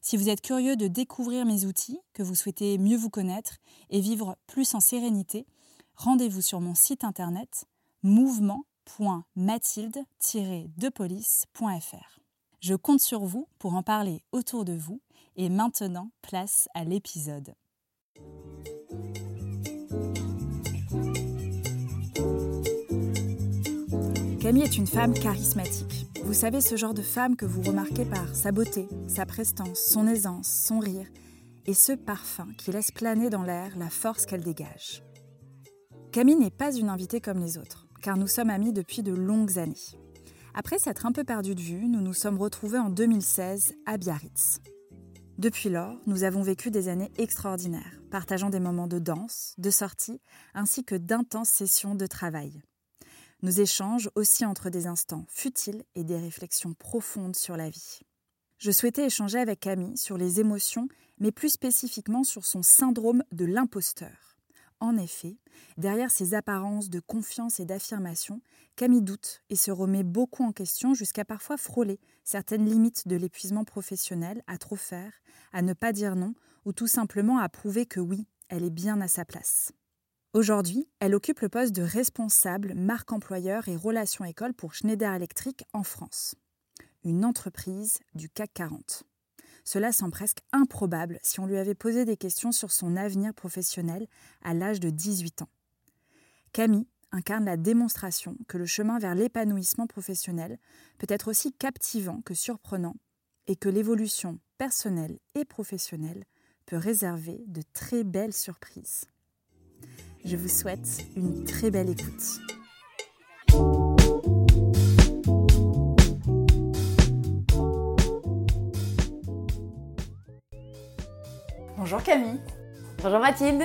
Si vous êtes curieux de découvrir mes outils, que vous souhaitez mieux vous connaître et vivre plus en sérénité, rendez-vous sur mon site internet mouvement.mathilde-depolice.fr. Je compte sur vous pour en parler autour de vous et maintenant place à l'épisode. Camille est une femme charismatique. Vous savez ce genre de femme que vous remarquez par sa beauté, sa prestance, son aisance, son rire et ce parfum qui laisse planer dans l'air la force qu'elle dégage. Camille n'est pas une invitée comme les autres, car nous sommes amis depuis de longues années. Après s'être un peu perdus de vue, nous nous sommes retrouvés en 2016 à Biarritz. Depuis lors, nous avons vécu des années extraordinaires, partageant des moments de danse, de sortie, ainsi que d'intenses sessions de travail. Nos échanges aussi entre des instants futiles et des réflexions profondes sur la vie. Je souhaitais échanger avec Camille sur les émotions, mais plus spécifiquement sur son syndrome de l'imposteur. En effet, derrière ces apparences de confiance et d'affirmation, Camille doute et se remet beaucoup en question jusqu'à parfois frôler certaines limites de l'épuisement professionnel à trop faire, à ne pas dire non ou tout simplement à prouver que oui, elle est bien à sa place. Aujourd'hui, elle occupe le poste de responsable marque employeur et relations école pour Schneider Electric en France, une entreprise du CAC 40. Cela semble presque improbable si on lui avait posé des questions sur son avenir professionnel à l'âge de 18 ans. Camille incarne la démonstration que le chemin vers l'épanouissement professionnel peut être aussi captivant que surprenant et que l'évolution personnelle et professionnelle peut réserver de très belles surprises. Je vous souhaite une très belle écoute. Bonjour Camille. Bonjour Mathilde.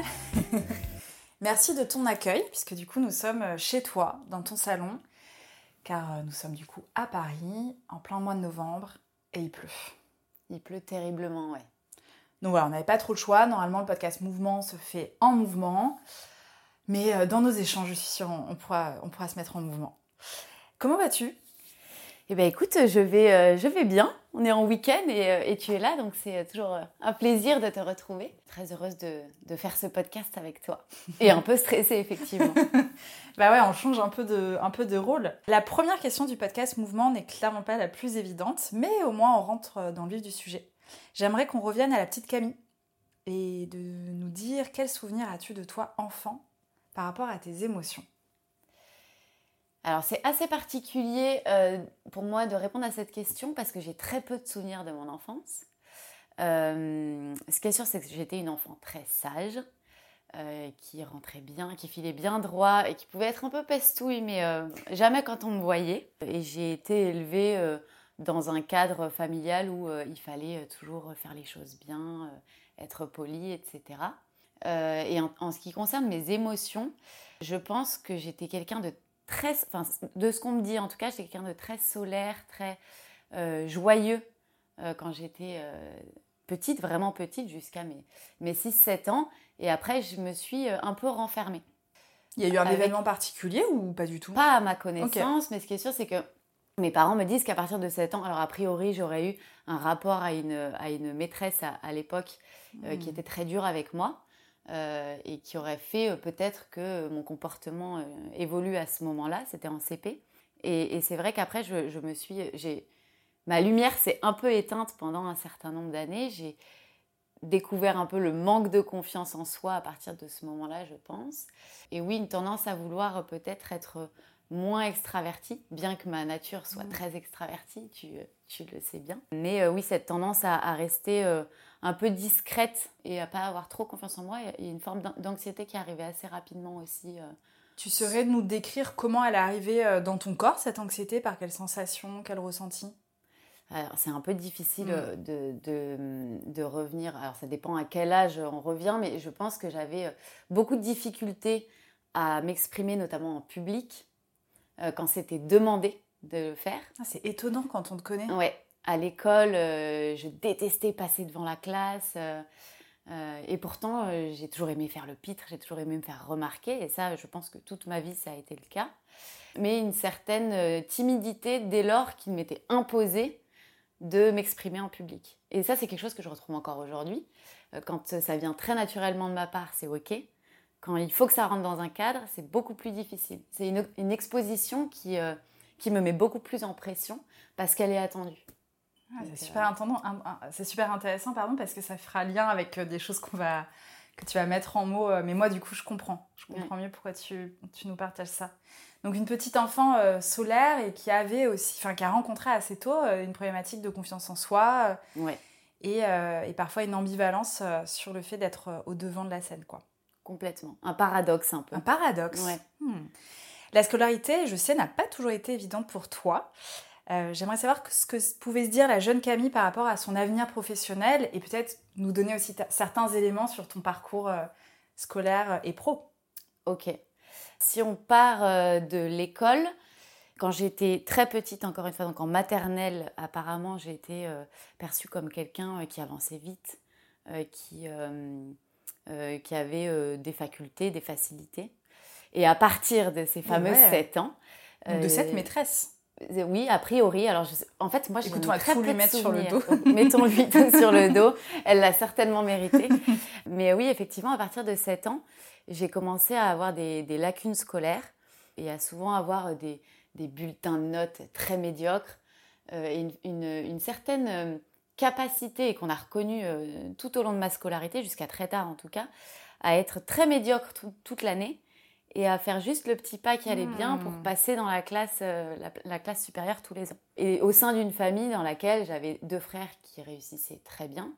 Merci de ton accueil, puisque du coup nous sommes chez toi, dans ton salon, car euh, nous sommes du coup à Paris, en plein mois de novembre, et il pleut. Il pleut terriblement, ouais. Donc voilà, on n'avait pas trop le choix. Normalement, le podcast Mouvement se fait en mouvement. Mais euh, dans nos échanges, je suis sûre, on pourra, on pourra se mettre en mouvement. Comment vas-tu? Eh bien écoute, je vais, euh, je vais bien. On est en week-end et, euh, et, tu es là, donc c'est toujours un plaisir de te retrouver. Très heureuse de, de, faire ce podcast avec toi. Et un peu stressée, effectivement. bah ouais, on change un peu, de, un peu de rôle. La première question du podcast Mouvement n'est clairement pas la plus évidente, mais au moins on rentre dans le vif du sujet. J'aimerais qu'on revienne à la petite Camille et de nous dire quel souvenir as-tu de toi enfant? Par rapport à tes émotions alors c'est assez particulier euh, pour moi de répondre à cette question parce que j'ai très peu de souvenirs de mon enfance. Euh, ce qui est sûr, c'est que j'étais une enfant très sage, euh, qui rentrait bien, qui filait bien droit et qui pouvait être un peu pestouille, mais jamais quand on me voyait. Et j'ai été élevée dans un cadre familial où il fallait toujours faire les choses bien, être poli, etc. Euh, et en, ce qui concerne mes émotions, je pense que j'étais quelqu'un de très, enfin, de ce qu'on me dit en tout cas, j'étais quelqu'un de très solaire, très euh, joyeux euh, quand j'étais petite, vraiment petite, jusqu'à mes, mes 6-7 ans. Et après, je me suis un peu renfermée. Il y a eu un Avec- événement particulier ou pas du tout? Pas à ma connaissance, mais ce qui est sûr, c'est que mes parents me disent qu'à partir de 7 ans, alors a priori, j'aurais eu un rapport à une, à une maîtresse à, à l'époque euh, qui Hmm. était très dure avec moi euh, et qui aurait fait euh, peut-être que mon comportement euh, évolue à ce moment-là. C'était en CP. Et, et c'est vrai qu'après, je, je me suis. j'ai- Ma lumière s'est un peu éteinte pendant un certain nombre d'années. J'ai découvert un peu le manque de confiance en soi à partir de ce moment-là, je pense. Et oui, une tendance à vouloir peut-être être moins extravertie, bien que ma nature soit Mm. très extravertie, tu, tu le sais bien. Mais euh, oui, cette tendance à, à rester euh, un peu discrète et à pas avoir trop confiance en moi, il y a une forme d'an- d'anxiété qui est arrivée assez rapidement aussi. euh. Tu saurais nous décrire comment elle est arrivée euh, dans ton corps, cette anxiété, par quelle sensation, quel ressenti? Alors, c'est un peu difficile Mm. euh, de, de, de revenir. Alors, ça dépend à quel âge on revient, mais je pense que j'avais beaucoup de difficultés à m'exprimer, notamment en public, quand c'était demandé de le faire. Ah, C'est étonnant quand on te connaît. Ouais, à l'école, euh, je détestais passer devant la classe. euh, euh, et pourtant, j'ai toujours aimé faire le pitre, j'ai toujours aimé me faire remarquer. Et ça, je pense que toute ma vie, ça a été le cas. Mais une certaine timidité dès lors qu'il m'était imposé de m'exprimer en public. Et ça, c'est quelque chose que je retrouve encore aujourd'hui. Quand ça vient très naturellement de ma part, c'est OK. Quand il faut que ça rentre dans un cadre, c'est beaucoup plus difficile. C'est une, exposition qui, qui me met beaucoup plus en pression parce qu'elle est attendue. Ah, c'est super, c'est intéressant, pardon, parce que ça fera lien avec euh, des choses qu'on va, que tu vas mettre en mots. euh, Mais moi, du coup, je comprends. Je comprends mieux pourquoi tu, tu nous partages ça. Donc, une petite enfant euh, solaire et qui avait aussi, enfin, qui a rencontré assez tôt euh, une problématique de confiance en soi euh, Ouais, et, et parfois une ambivalence sur le fait d'être au devant de la scène, quoi. complètement. Un paradoxe un peu. Un paradoxe. Ouais. Hmm. La scolarité, je sais, n'a pas toujours été évidente pour toi. Euh, J'aimerais savoir ce que pouvait se dire la jeune Camille par rapport à son avenir professionnel et peut-être nous donner aussi ta- certains éléments sur ton parcours euh, scolaire et pro. Ok. Si on part euh, de l'école, quand j'étais très petite, encore une fois, donc en maternelle, apparemment, j'ai été euh, perçue comme quelqu'un euh, qui avançait vite, euh, qui, euh, euh, qui avait euh, des facultés, des facilités. Et à partir de ces fameux Ouais. 7 ans. Donc de euh, cette maîtresse. Euh, Oui, a priori. Alors, je en fait, moi, on va très peu lui mettre sur le dos. Mettons-lui sur le dos. Elle l'a certainement mérité. Mais oui, effectivement, à partir de 7 ans, j'ai commencé à avoir des, des lacunes scolaires et à souvent avoir des, des bulletins de notes très médiocres euh, et une, une- une certaine euh, capacité qu'on a reconnue euh, tout au long de ma scolarité, jusqu'à très tard en tout cas, à être très médiocre tout- toute l'année et à faire juste le petit pas qui allait bien pour Hmm. passer dans la classe, euh, la, la classe supérieure tous les ans. Et au sein d'une famille dans laquelle j'avais deux frères qui réussissaient très bien.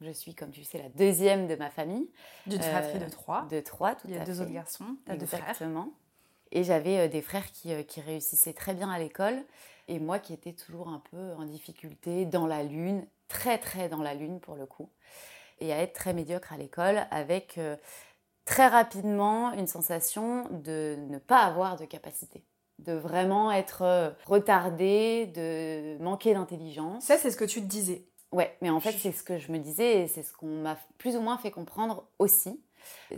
Je suis, comme tu sais, la deuxième de ma famille, D'une Euh, fratrie de trois. de trois, tout Il y a à deux fait. autres garçons, t'as deux frères. Exactement. Et j'avais euh, des frères qui, euh, qui réussissaient très bien à l'école et moi qui étais toujours un peu en difficulté, dans la lune, très très dans la lune pour le coup, et à être très médiocre à l'école avec très rapidement une sensation de ne pas avoir de capacité, de vraiment être euh, retardée, de manquer d'intelligence. Ça, c'est ce que tu te disais. Ouais, mais en fait, c'est ce que je me disais et c'est ce qu'on m'a plus ou moins fait comprendre aussi.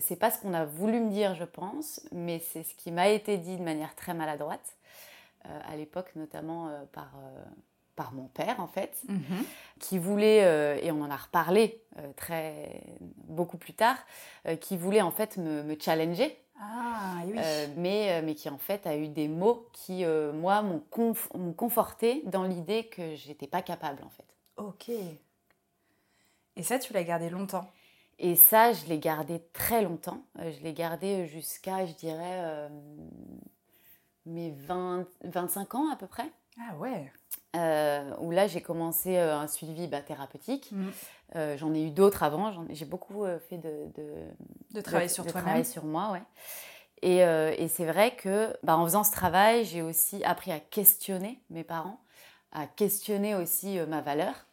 C'est pas ce qu'on a voulu me dire, je pense, mais c'est ce qui m'a été dit de manière très maladroite, euh, à l'époque, notamment euh, par, euh, par mon père, en fait, qui voulait, euh, et on en a reparlé euh, très, beaucoup plus tard, euh, qui voulait en fait me, me challenger, Ah, oui. mais, mais qui en fait a eu des mots qui, moi, m'ont conf- m'ont conforté dans l'idée que j'étais pas capable, en fait. Ok. Et ça, tu l'as gardé longtemps? Et ça, je l'ai gardé très longtemps. Je l'ai gardé jusqu'à, je dirais, mes 20, 25 ans à peu près. Ah ouais. Euh, où là, j'ai commencé euh, un suivi bah, thérapeutique. Mm. Euh, J'en ai eu d'autres avant. J'ai beaucoup fait de, de, de- sur de toi-même. travail sur moi, ouais. Et, euh, et c'est vrai que bah, en faisant ce travail, j'ai aussi appris à questionner mes parents, à questionner aussi ma valeur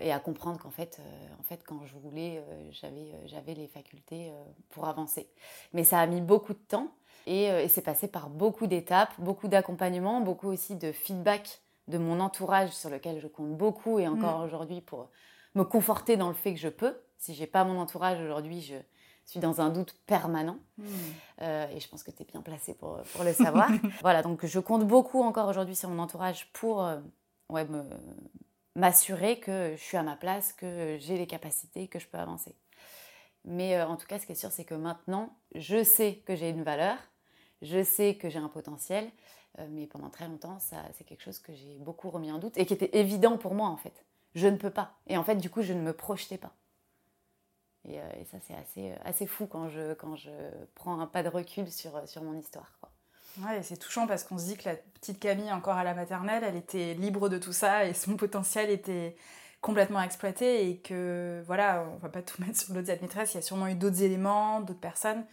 et à comprendre qu'en fait, en fait, quand je voulais, j'avais, j'avais les facultés pour avancer. Mais ça a mis beaucoup de temps et, euh, et c'est passé par beaucoup d'étapes, beaucoup d'accompagnement, beaucoup aussi de feedback de mon entourage sur lequel je compte beaucoup et encore aujourd'hui pour me conforter dans le fait que je peux. Si j'ai pas mon entourage aujourd'hui, je suis dans un doute permanent. Hmm. Euh, et je pense que tu es bien placée pour, pour le savoir. voilà, donc je compte beaucoup encore aujourd'hui sur mon entourage pour euh, ouais, m'assurer que je suis à ma place, que j'ai les capacités, que je peux avancer. Mais euh, en tout cas, ce qui est sûr, c'est que maintenant, je sais que j'ai une valeur, je sais que j'ai un potentiel, mais pendant très longtemps, c'est quelque chose que j'ai beaucoup remis en doute et qui était évident pour moi en fait. Je ne peux pas. Et en fait, du coup, je ne me projetais pas. Euh, et, ça, c'est assez, euh, assez fou quand je, quand je prends un pas de recul sur, euh, sur mon histoire. Quoi. Ouais, c'est touchant parce qu'on se dit que la petite Camille, encore à la maternelle, elle était libre de tout ça et son potentiel était complètement exploité et que, voilà, on va pas tout mettre sur l'autre maîtresse, il y a sûrement eu d'autres éléments, d'autres personnes.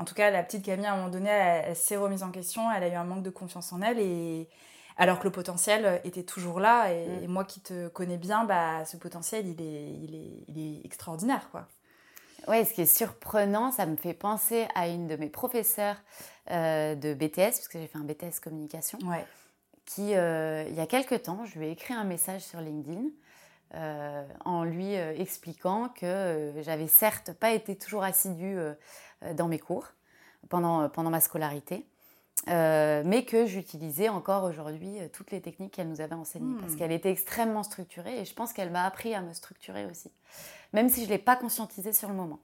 En tout cas, la petite Camille, à un moment donné, elle s'est remise en question, elle a eu un manque de confiance en elle et, alors que le potentiel était toujours là. Et, mm. moi qui te connais bien, bah, ce potentiel, il est, il est, il est extraordinaire. quoi. Oui, ce qui est surprenant, ça me fait penser à une de mes professeurs euh, de BTS, parce que j'ai fait un BTS communication, ouais. qui, euh, il y a quelques temps, je lui ai écrit un message sur LinkedIn euh, en lui expliquant que j'avais certes pas été toujours assidue dans mes cours pendant, pendant ma scolarité, euh, mais que j'utilisais encore aujourd'hui euh, toutes les techniques qu'elle nous avait enseignées parce hmm. qu'elle était extrêmement structurée et je pense qu'elle m'a appris à me structurer aussi, même si je ne l'ai pas conscientisée sur le moment.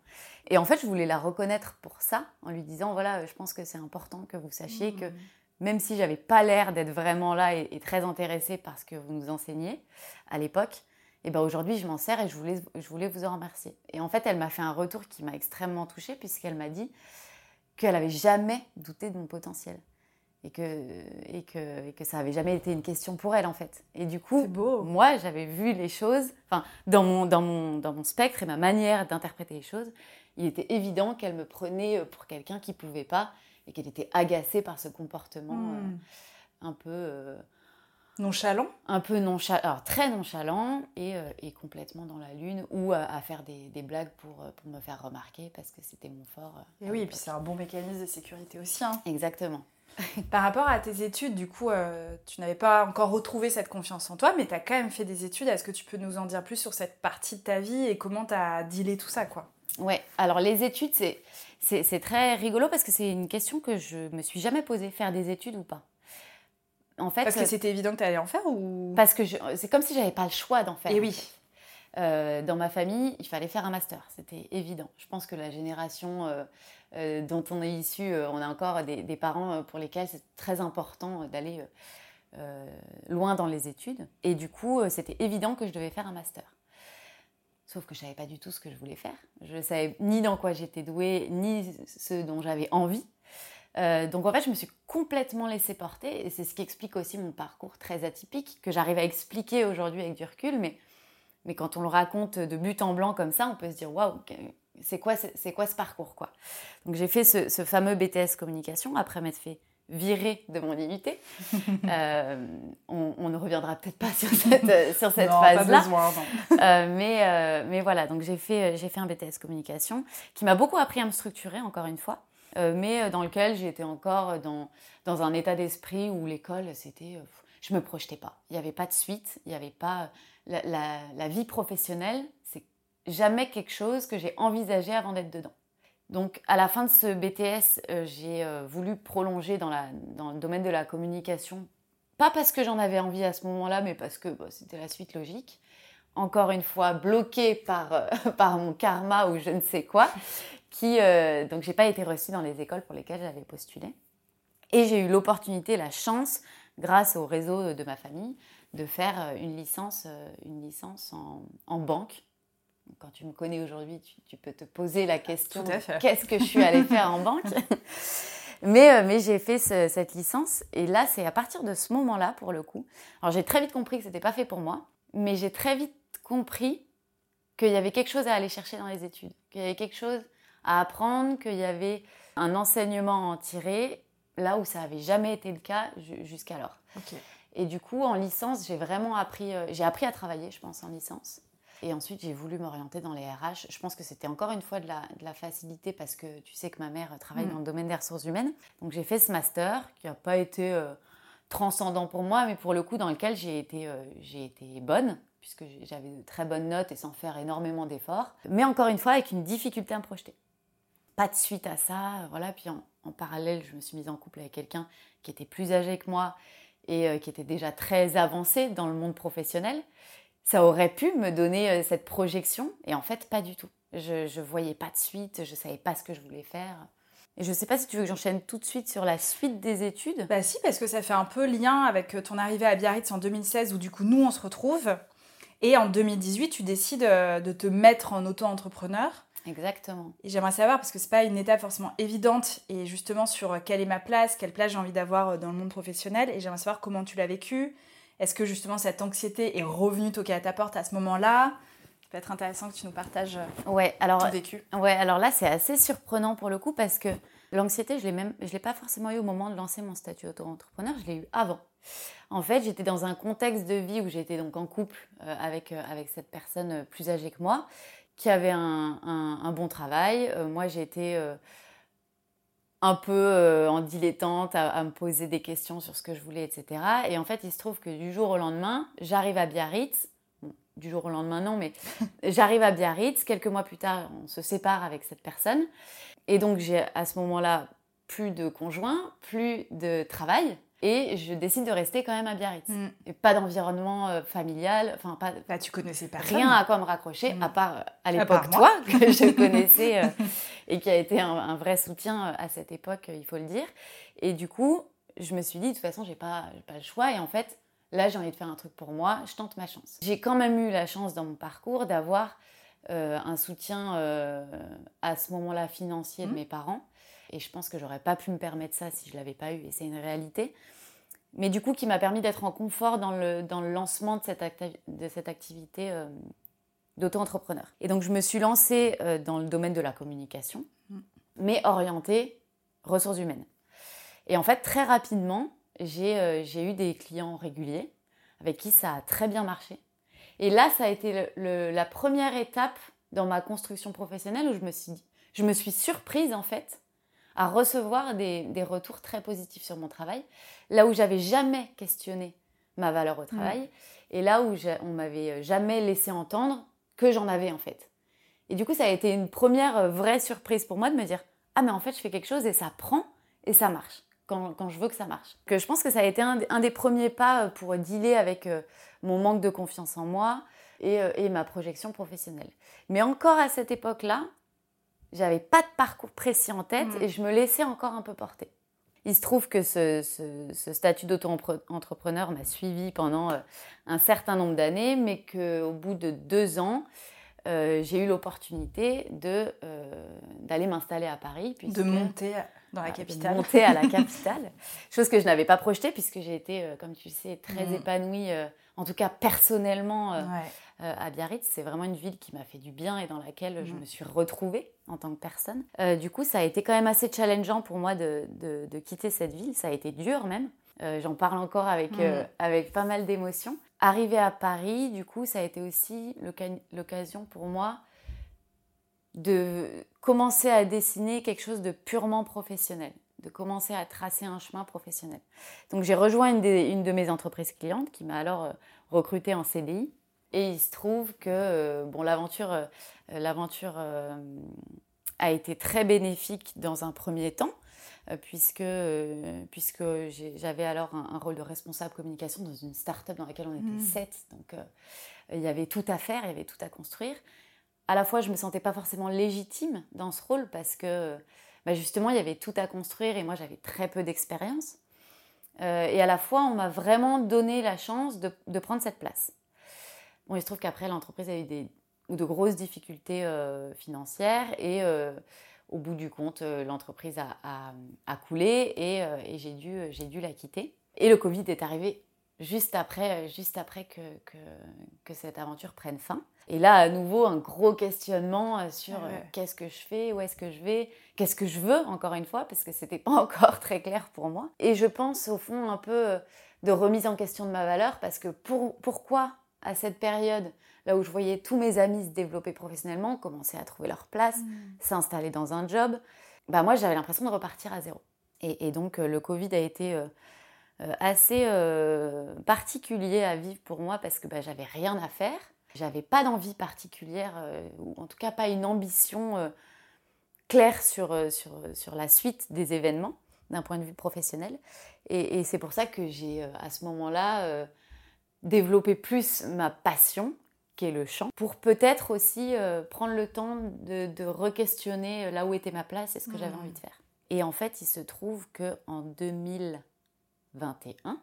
Et en fait, je voulais la reconnaître pour ça en lui disant voilà, je pense que c'est important que vous sachiez que hmm. même si j'avais pas l'air d'être vraiment là et, très intéressée par ce que vous nous enseignez à l'époque, et ben aujourd'hui je m'en sers et je voulais, je voulais vous en remercier. Et en fait, elle m'a fait un retour qui m'a extrêmement touchée puisqu'elle m'a dit qu'elle n'avait jamais douté de mon potentiel. Et que, et, que, et que ça n'avait jamais été une question pour elle, en fait. Et du coup, moi, j'avais vu les choses, enfin, dans mon, dans, mon, dans mon spectre et ma manière d'interpréter les choses, il était évident qu'elle me prenait pour quelqu'un qui ne pouvait pas et qu'elle était agacée par ce comportement hmm. euh, un peu. Euh, nonchalant Un peu nonchalant, alors très nonchalant et, euh, et, complètement dans la lune ou à, faire des, des, blagues pour, pour me faire remarquer parce que c'était mon fort. et oui, et puis c'est un bon mécanisme de sécurité aussi. Hein. Exactement. Par rapport à tes études, du coup, euh, tu n'avais pas encore retrouvé cette confiance en toi, mais tu as quand même fait des études. Est-ce que tu peux nous en dire plus sur cette partie de ta vie et comment tu as dealé tout ça quoi? Ouais, alors les études, c'est, c'est, très rigolo parce que c'est une question que je me suis jamais posée, faire des études ou pas. En fait, parce que c'était évident que tu allais en faire ou? Parce que c'est comme si j'avais pas le choix d'en faire. Et oui. Euh, dans ma famille, il fallait faire un master, c'était évident. Je pense que la génération euh, euh, dont on est issu, on a encore des, parents pour lesquels c'est très important d'aller loin dans les études. Et du coup, c'était évident que je devais faire un master. Sauf que je savais pas du tout ce que je voulais faire. Je savais ni dans quoi j'étais douée, ni ce dont j'avais envie. Donc en fait, je me suis complètement laissée porter, et c'est ce qui explique aussi mon parcours très atypique, que j'arrive à expliquer aujourd'hui avec du recul, mais mais quand on le raconte de but en blanc comme ça, on peut se dire waouh, c'est quoi, c'est quoi ce parcours quoi? Donc j'ai fait ce, fameux BTS communication après m'être fait virer de mon IUT. euh, on, ne reviendra peut-être pas sur cette, sur cette phase-là. euh, mais, euh, mais voilà, donc j'ai fait, j'ai fait un BTS communication qui m'a beaucoup appris à me structurer, encore une fois, euh, mais dans lequel j'étais encore dans, dans un état d'esprit où l'école, c'était. je me projetais pas. Il n'y avait pas de suite, il n'y avait pas la, vie professionnelle, c'est jamais quelque chose que j'ai envisagé avant d'être dedans. Donc à la fin de ce BTS, euh, j'ai euh, voulu prolonger dans, le domaine de la communication, pas parce que j'en avais envie à ce moment-là, mais parce que bah, c'était la suite logique. Encore une fois, bloquée par, euh, par mon karma ou je ne sais quoi, qui donc j'ai pas été reçue dans les écoles pour lesquelles j'avais postulé. Et j'ai eu l'opportunité, la chance, grâce au réseau de ma famille, de faire euh, une licence, euh, une licence en, banque. Quand tu me connais aujourd'hui, tu, peux te poser la question qu'est-ce que je suis allée faire en banque? Mais, euh, mais j'ai fait cette licence et là, c'est à partir de ce moment-là, pour le coup. Alors, j'ai très vite compris que ce n'était pas fait pour moi, mais j'ai très vite compris qu'il y avait quelque chose à aller chercher dans les études, qu'il y avait quelque chose à apprendre, qu'il y avait un enseignement à en tirer, là où ça n'avait jamais été le cas jusqu'alors. Et du coup, en licence, j'ai vraiment appris, euh, j'ai appris à travailler, je pense, en licence. Et ensuite, j'ai voulu m'orienter dans les RH. Je pense que c'était encore une fois de la, de la, facilité parce que tu sais que ma mère travaille mm. dans le domaine des ressources humaines. Donc, j'ai fait ce master qui n'a pas été euh, transcendant pour moi, mais pour le coup, dans lequel j'ai été, euh, j'ai été bonne puisque j'avais de très bonnes notes et sans faire énormément d'efforts. Mais encore une fois, avec une difficulté à me projeter. Pas de suite à ça. Voilà. Puis en, parallèle, je me suis mise en couple avec quelqu'un qui était plus âgé que moi et euh, qui était déjà très avancé dans le monde professionnel. Ça aurait pu me donner euh, cette projection et en fait pas du tout. Je ne voyais pas de suite, je savais pas ce que je voulais faire. Et je ne sais pas si tu veux que j'enchaîne tout de suite sur la suite des études. Bah si, parce que ça fait un peu lien avec euh, ton arrivée à Biarritz en 2016 où du coup nous on se retrouve. Et en 2018, tu décides de te mettre en auto-entrepreneur. Exactement. Et j'aimerais savoir, parce que c'est pas une étape forcément évidente, et justement sur euh, quelle est ma place, quelle place j'ai envie d'avoir euh, dans le monde professionnel, et j'aimerais savoir comment tu l'as vécu. Est-ce que justement cette anxiété est revenue toquer à ta porte à ce moment-là? Ça peut être intéressant que tu nous partages euh, ouais, alors, ton vécu. Ouais, alors là c'est assez surprenant pour le coup parce que l'anxiété, je je l'ai pas forcément eu au moment de lancer mon statut auto-entrepreneur, je l'ai eu avant. En fait, j'étais dans un contexte de vie où j'étais donc en couple avec, avec cette personne plus âgée que moi qui avait un, bon travail. Euh, moi, j'ai été euh, un peu euh, en dilettante à, me poser des questions sur ce que je voulais, etc. Et en fait, il se trouve que du jour au lendemain, j'arrive à Biarritz. du jour au lendemain, non, mais j'arrive à Biarritz. Quelques mois plus tard, on se sépare avec cette personne. Et donc, j'ai à ce moment-là plus de conjoint, plus de travail. Et je décide de rester quand même à Biarritz. Mm. Et pas d'environnement euh, familial, enfin pas. Bah, tu connaissais personne. Rien à quoi me raccrocher, mm. à part euh, à l'époque toi, que je connaissais euh, et qui a été un, vrai soutien à cette époque, il faut le dire. Et du coup, je me suis dit, de toute façon, j'ai pas, pas le choix. Et en fait, là, j'ai envie de faire un truc pour moi, je tente ma chance. J'ai quand même eu la chance dans mon parcours d'avoir un soutien à ce moment-là financier de mm. mes parents. Et je pense que j'aurais pas pu me permettre ça si je l'avais pas eu, et c'est une réalité. Mais du coup, qui m'a permis d'être en confort dans le, dans le lancement de cette, de cette activité euh, d'auto-entrepreneur. Et donc, je me suis lancée euh, dans le domaine de la communication, mm. mais orientée ressources humaines. Et en fait, très rapidement, j'ai euh, eu des clients réguliers avec qui ça a très bien marché. Et là, ça a été la première étape dans ma construction professionnelle où je me suis, je me suis surprise en fait à recevoir des, retours très positifs sur mon travail, là où j'avais jamais questionné ma valeur au mm. travail, et là où on m'avait jamais laissé entendre que j'en avais en fait. Et du coup, ça a été une première euh, vraie surprise pour moi de me dire ah mais en fait je fais quelque chose et ça prend et ça marche quand, je veux que ça marche. Que je pense que ça a été un, des premiers pas euh, pour dealer avec euh, mon manque de confiance en moi et, et ma projection professionnelle. Mais encore à cette époque-là, j'avais pas de parcours précis en tête mm. et je me laissais encore un peu porter. Il se trouve que ce, statut d'auto-entrepreneur m'a suivi pendant euh, un certain nombre d'années, mais qu'au bout de deux ans, euh, j'ai eu l'opportunité de euh, d'aller m'installer à Paris. de monter dans la capitale. De monter à la capitale. chose que je n'avais pas projetée puisque j'ai été, comme tu le sais, très mm. épanouie, en tout cas personnellement. Euh, à Biarritz. C'est vraiment une ville qui m'a fait du bien et dans laquelle je mm. me suis retrouvée en tant que personne. Euh, du coup, ça a été quand même assez challengeant pour moi de, quitter cette ville. Ça a été dur même. Euh, j'en parle encore avec, mm. avec pas mal d'émotions. Arriver à Paris, du coup, ça a été aussi l'occasion pour moi de commencer à dessiner quelque chose de purement professionnel, de commencer à tracer un chemin professionnel. Donc j'ai rejoint une, une, de mes entreprises clientes qui m'a alors recruté en CDI et il se trouve que euh, bon, l'aventure, euh, l'aventure euh, a été très bénéfique dans un premier temps, puisque, puisque j'avais alors un, rôle de responsable communication dans une start-up dans laquelle on était mmh. sept. Donc il y avait tout à faire, il y avait tout à construire. À la fois, je ne me sentais pas forcément légitime dans ce rôle parce que bah, justement, il y avait tout à construire et moi, j'avais très peu d'expérience. et à la fois, on m'a vraiment donné la chance de, de prendre cette place. Bon, il se trouve qu'après, l'entreprise a eu des, de grosses difficultés euh, financières et euh, au bout du compte, euh, l'entreprise a, a, coulé et, et j'ai dû, dû la quitter. Et le Covid est arrivé juste après, juste après que, que, que, cette aventure prenne fin. Et là, à nouveau, un gros questionnement sur qu'est-ce que je fais, où est-ce que je vais, qu'est-ce que je veux, encore une fois, parce que c'était pas encore très clair pour moi. Et je pense, au fond, un peu de remise en question de ma valeur, parce que pour, pourquoi à cette période, là où je voyais tous mes amis se développer professionnellement, commencer à trouver leur place, mm. s'installer dans un job, bah moi j'avais l'impression de repartir à zéro. Et, donc euh, le Covid a été euh, euh, assez particulier à vivre pour moi parce que bah, j'avais rien à faire, j'avais pas d'envie particulière, ou en tout cas pas une ambition clair sur, sur, sur la suite des événements d'un point de vue professionnel. Et, c'est pour ça que j'ai, à ce moment-là, développé plus ma passion, qui est le chant, pour peut-être aussi prendre le temps de, de re-questionner là où était ma place et ce que j'avais envie de faire. Et en fait, il se trouve qu'en 2021,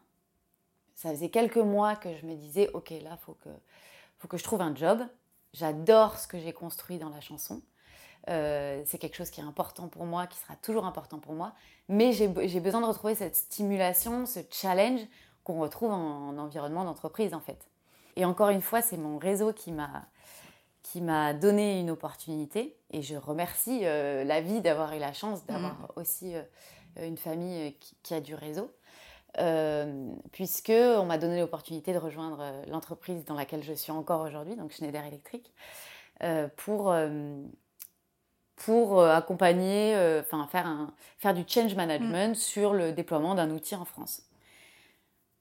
ça faisait quelques mois que je me disais, ok, là, il faut que, faut que je trouve un job. J'adore ce que j'ai construit dans la chanson. Euh, c'est quelque chose qui est important pour moi, qui sera toujours important pour moi. Mais j'ai besoin de retrouver cette stimulation, ce challenge qu'on retrouve en, en environnement d'entreprise, en fait. Et encore une fois, c'est mon réseau qui m'a qui m'a donné une opportunité. Et je remercie euh, la vie d'avoir eu la chance d'avoir mm. aussi euh, une famille euh, qui, a du réseau. puisque on m'a donné l'opportunité de rejoindre l'entreprise dans laquelle je suis encore aujourd'hui, donc Schneider Electric, pour, pour accompagner, enfin faire, un, faire du change management mm. sur le déploiement d'un outil en France.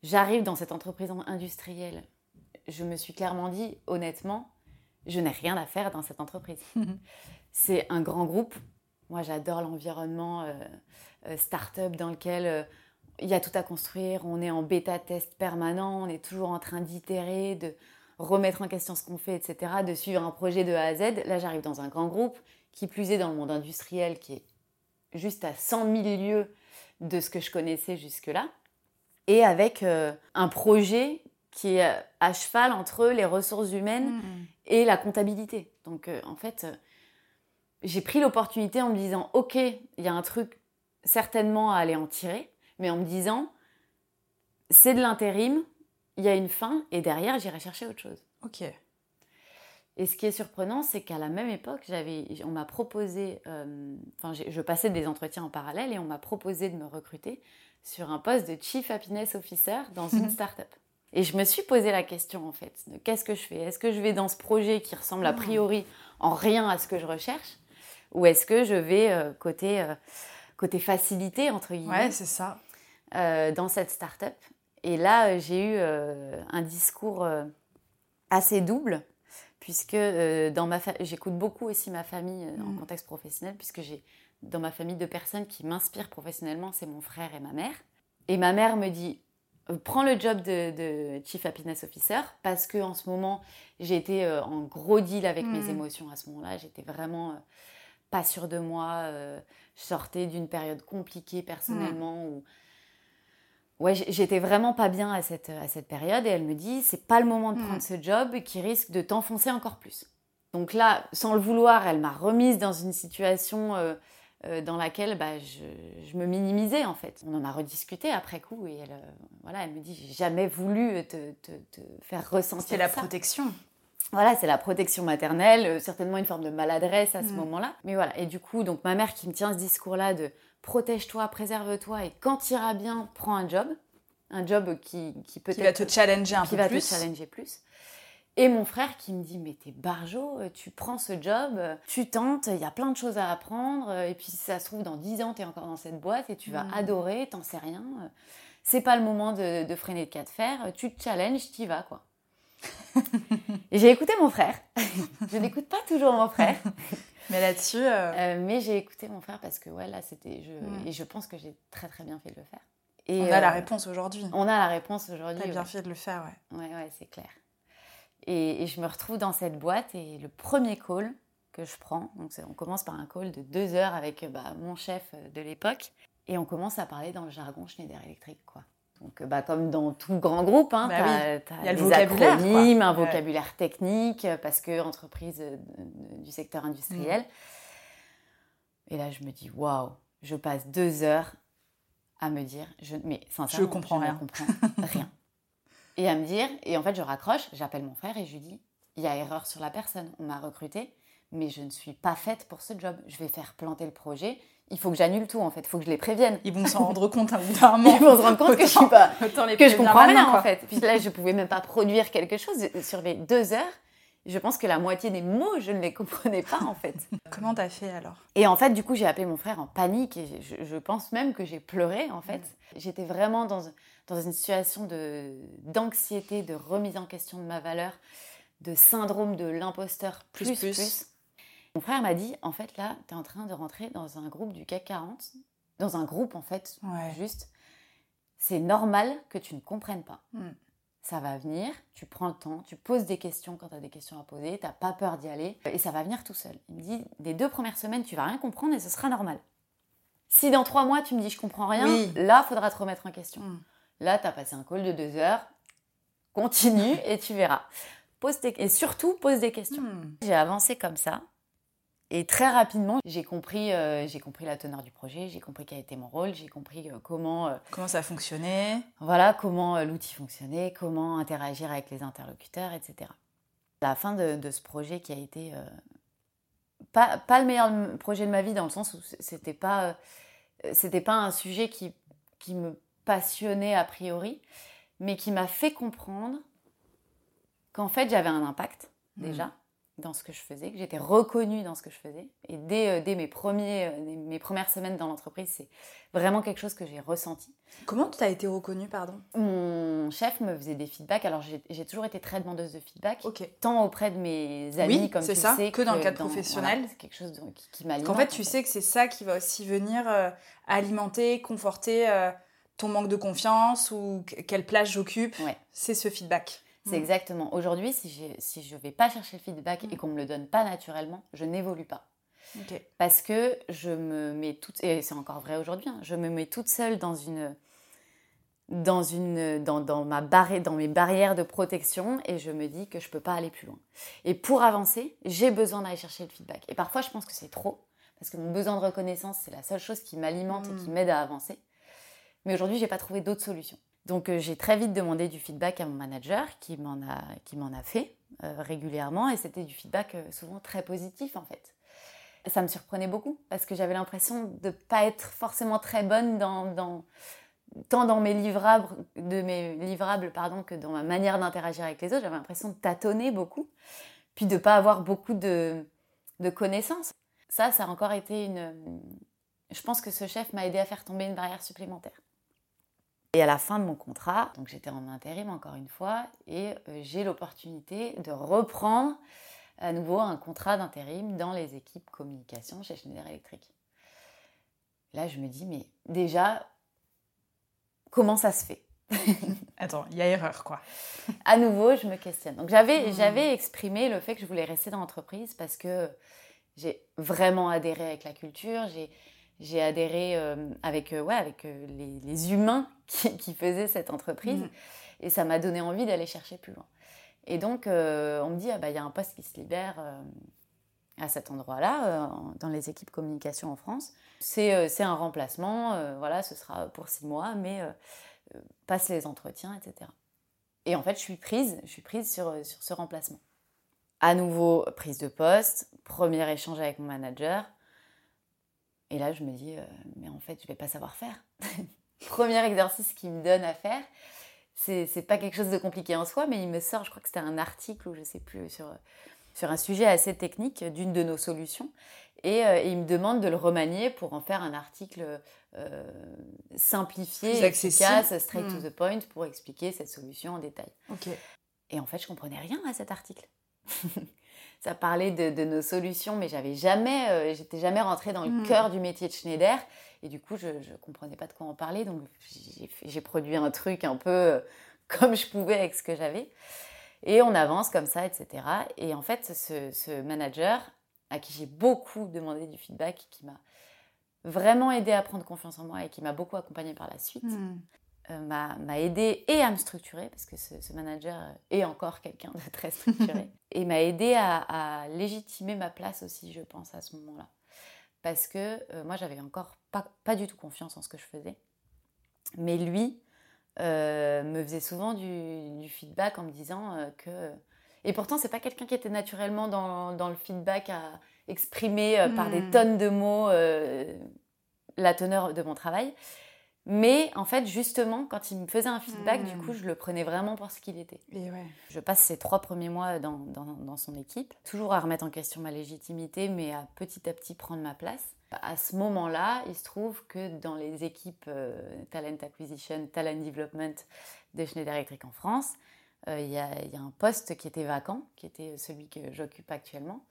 J'arrive dans cette entreprise industrielle, je me suis clairement dit, honnêtement, je n'ai rien à faire dans cette entreprise. c'est un grand groupe. Moi, j'adore l'environnement euh, euh, start-up dans lequel euh, il y a tout à construire. On est en bêta-test permanent, on est toujours en train d'itérer, de remettre en question ce qu'on fait, etc., de suivre un projet de A à Z. Là, j'arrive dans un grand groupe, qui plus est dans le monde industriel, qui est juste à 100 000 lieues de ce que je connaissais jusque-là, et avec un projet qui est à cheval entre les ressources humaines mmh et la comptabilité. Donc euh, en fait, euh, j'ai pris l'opportunité en me disant, ok, il y a un truc certainement à aller en tirer, mais en me disant, c'est de l'intérim, il y a une fin, et derrière, j'irai chercher autre chose. Ok. Et ce qui est surprenant, c'est qu'à la même époque, j'avais, on m'a proposé, euh, enfin, je passais des entretiens en parallèle et on m'a proposé de me recruter sur un poste de Chief Happiness Officer dans une start-up. Et je me suis posé la question en fait, de qu'est-ce que je fais? Est-ce que je vais dans ce projet qui ressemble a priori en rien à ce que je recherche? Ou est-ce que je vais euh, côté, euh, côté facilité, entre guillemets Ouais, c'est ça. Euh, dans cette start-up? Et là, j'ai eu un discours assez double, puisque dans ma j'écoute beaucoup aussi ma famille en mm. contexte professionnel, puisque j'ai dans ma famille deux personnes qui m'inspirent professionnellement, c'est mon frère et ma mère. Et ma mère me dit euh, prends le job de, Chief Happiness Officer parce que en ce moment j'ai été euh, en gros deal avec mes hmm. émotions à ce moment-là. J'étais vraiment euh, pas sûre de moi. je sortais d'une période compliquée personnellement où ouais, j'étais vraiment pas bien à cette, à cette période et elle me dit c'est pas le moment de hmm. prendre ce job qui risque de t'enfoncer encore plus. Donc là, sans le vouloir, elle m'a remise dans une situation euh, dans laquelle bah, je, me minimisais en fait. On en a rediscuté après coup et elle, euh, voilà, elle me dit j'ai jamais voulu te, faire ressentir C'est la protection. Voilà, c'est la protection maternelle, euh, certainement une forme de maladresse à ce mm. moment-là. Mais voilà, et du coup, donc ma mère qui me tient ce discours-là de protège-toi, préserve-toi et quand tu iras bien, prends un job. Un job qui, qui peut-être. Qui va te challenger un peu plus. Qui va te challenger plus. Et mon frère qui me dit mais t'es barjo, euh, tu prends ce job, euh, tu tentes, il y a plein de choses à apprendre, euh, et puis si ça se trouve dans 10 ans t'es encore dans cette boîte et tu vas mm. adorer, t'en sais rien. C'est pas le moment de, freiner de cas de fer, tu te challenges, t'y vas quoi. et j'ai écouté mon frère. je n'écoute pas toujours mon frère. mais là-dessus. mais j'ai écouté mon frère parce que ouais là c'était je mm. et je pense que j'ai très très bien fait de le faire. Et on a la réponse aujourd'hui. On a la réponse aujourd'hui. T'as bien fait de le faire ouais. Ouais ouais c'est clair. Et, je me retrouve dans cette boîte et le premier call que je prends, donc on commence par un call de deux heures avec bah, mon chef de l'époque et on commence à parler dans le jargon Schneider Electric. Quoi. Donc, bah, comme dans tout grand groupe, hein, bah tu as, des acronymes, un vocabulaire technique, parce que entreprise du secteur industriel. Mm. Et là, je me dis, waouh, je passe deux heures à me dire, je, mais sincèrement, je comprends je rien. Ne comprends rien. Et à me dire, et en fait je raccroche, j'appelle mon frère et je lui dis, il y a erreur sur la personne, on m'a recruté, mais je ne suis pas faite pour ce job. Je vais faire planter le projet. Il faut que j'annule tout en fait, il faut que je les prévienne. Ils vont s'en rendre compte un bout d'un moment. Ils vont se rendre compte que je suis pas, que je comprends rien en fait. Puis là, je pouvais même pas produire quelque chose sur les deux heures. Je pense que la moitié des mots, je ne les comprenais pas en fait. Comment t'as fait alors? Et en fait, du coup, j'ai appelé mon frère en panique et je, pense même que j'ai pleuré en fait. J'étais vraiment dans, dans une situation d'anxiété, de, remise en question de ma valeur, de syndrome de l'imposteur plus plus. Mon frère m'a dit, en fait, là, tu es en train de rentrer dans un groupe du CAC 40, dans un groupe, en fait, juste. C'est normal que tu ne comprennes pas. Hmm. Ça va venir, tu prends le temps, tu poses des questions quand tu as des questions à poser, tu n'as pas peur d'y aller, et ça va venir tout seul. Il me dit, les deux premières semaines, tu vas rien comprendre et ce sera normal. Si dans trois mois, tu me dis, je comprends rien, là, faudra te remettre en question. Hmm. Là, tu as passé un call de deux heures, continue et tu verras. Pose Et surtout, pose des questions. Hmm. J'ai avancé comme ça. Et très rapidement, j'ai compris, euh, j'ai compris la teneur du projet, j'ai compris quel était mon rôle, j'ai compris euh, comment... Euh, comment ça fonctionnait. Voilà, comment l'outil fonctionnait, comment interagir avec les interlocuteurs, etc. La fin de, ce projet qui a été... pas, pas le meilleur projet de ma vie dans le sens où c'était pas, c'était pas un sujet qui, qui me passionnait a priori, mais qui m'a fait comprendre qu'en fait j'avais un impact déjà. Mmh dans ce que je faisais, que j'étais reconnue dans ce que je faisais. Et dès, euh, dès mes, premiers, euh, mes premières semaines dans l'entreprise, c'est vraiment quelque chose que j'ai ressenti. Comment tu as été reconnue, pardon? Mon chef me faisait des feedbacks. Alors, j'ai toujours été très demandeuse de feedback, tant auprès de mes amis, oui, comme tu ça, sais, que dans le cadre professionnel. c'est quelque chose qui, qui m'alimente. En fait, tu sais que c'est ça qui va aussi venir euh, alimenter, conforter ton manque de confiance ou quelle place j'occupe. C'est ce feedback. C'est mm. exactement. Aujourd'hui, si, si je ne vais pas chercher le feedback et mm. qu'on ne me le donne pas naturellement, je n'évolue pas. Parce que je me mets toute, et c'est encore vrai aujourd'hui, hein, je me mets toute seule dans une, dans une, dans, dans ma barre, dans mes barrières de protection et je me dis que je peux pas aller plus loin. Et pour avancer, j'ai besoin d'aller chercher le feedback. Et parfois, je pense que c'est trop parce que mon besoin de reconnaissance, c'est la seule chose qui m'alimente et qui mm. m'aide à avancer. Mais aujourd'hui, j'ai pas trouvé d'autres solutions. Donc euh, j'ai très vite demandé du feedback à mon manager qui m'en a, a fait euh, régulièrement et c'était du feedback euh, souvent très positif en fait. Ça me surprenait beaucoup parce que j'avais l'impression de ne pas être forcément très bonne dans, dans, tant dans mes livrables, de mes livrables pardon, que dans ma manière d'interagir avec les autres. J'avais l'impression de tâtonner beaucoup, puis de ne pas avoir beaucoup de, de connaissances. Ça, ça a encore été une... Je pense que ce chef m'a aidé à faire tomber une barrière supplémentaire. Et à la fin de mon contrat, donc j'étais en intérim encore une fois, et euh, j'ai l'opportunité de reprendre à nouveau un contrat d'intérim dans les équipes communication chez Schneider Electric. Là, je me dis, mais déjà, comment ça se fait? Attends, il y a erreur, quoi. à nouveau, je me questionne. Donc j'avais, hmm. j'avais exprimé le fait que je voulais rester dans l'entreprise parce que j'ai vraiment adhéré avec la culture, j'ai j'ai adhéré euh, avec, euh, ouais, avec euh, les, humains qui, faisaient cette entreprise. Mm. Et ça m'a donné envie d'aller chercher plus loin. Et donc, on me dit, ah bah, il y a un poste qui se libère à cet endroit-là, dans les équipes communication en France. C'est un remplacement, voilà, ce sera pour six mois, mais passe les entretiens, etc. Et en fait, je suis prise, je suis prise sur, sur ce remplacement. À nouveau, prise de poste, premier échange avec mon manager. Et là, je me dis, euh, mais en fait, je vais pas savoir faire. Premier exercice qu'il me donne à faire, c'est, c'est pas quelque chose de compliqué en soi, mais il me sort, je crois que c'était un article ou je sais plus, sur, sur un sujet assez technique d'une de nos solutions. Et, euh, il me demande de le remanier pour en faire un article euh, simplifié, efficace, straight to hmm. the point, pour expliquer cette solution en détail. Et en fait, je comprenais rien à cet article. ça parlait de, nos solutions, mais j'avais jamais, euh, j'étais jamais rentrée dans le mm. cœur du métier de Schneider. Et du coup, je ne comprenais pas de quoi en parler. Donc, j'ai produit un truc un peu euh, comme je pouvais avec ce que j'avais. Et on avance comme ça, etc. Et en fait, ce, manager, à qui j'ai beaucoup demandé du feedback, qui m'a vraiment aidé à prendre confiance en moi et qui m'a beaucoup accompagnée par la suite, mm. Euh, m'a aidé et à me structurer, parce que ce, manager est encore quelqu'un de très structuré, et m'a aidé à, légitimer ma place aussi, je pense, à ce moment-là. Parce que euh, moi, j'avais encore pas, pas, du tout confiance en ce que je faisais. Mais lui euh, me faisait souvent du, feedback en me disant que... Et pourtant, c'est pas quelqu'un qui était naturellement dans, dans, le feedback à exprimer par des hmm. tonnes de mots la teneur de mon travail. Mais en fait, justement, quand il me faisait un feedback, du hmm. coup, je le prenais vraiment pour ce qu'il était. Je passe ces trois premiers mois dans, dans, son équipe, toujours à remettre en question ma légitimité, mais à petit à petit prendre ma place. À ce moment-là, il se trouve que dans les équipes euh, Talent Acquisition, Talent Development de Schneider Electric en France, euh, il y, y, a un poste qui était vacant, qui était celui que j'occupe actuellement.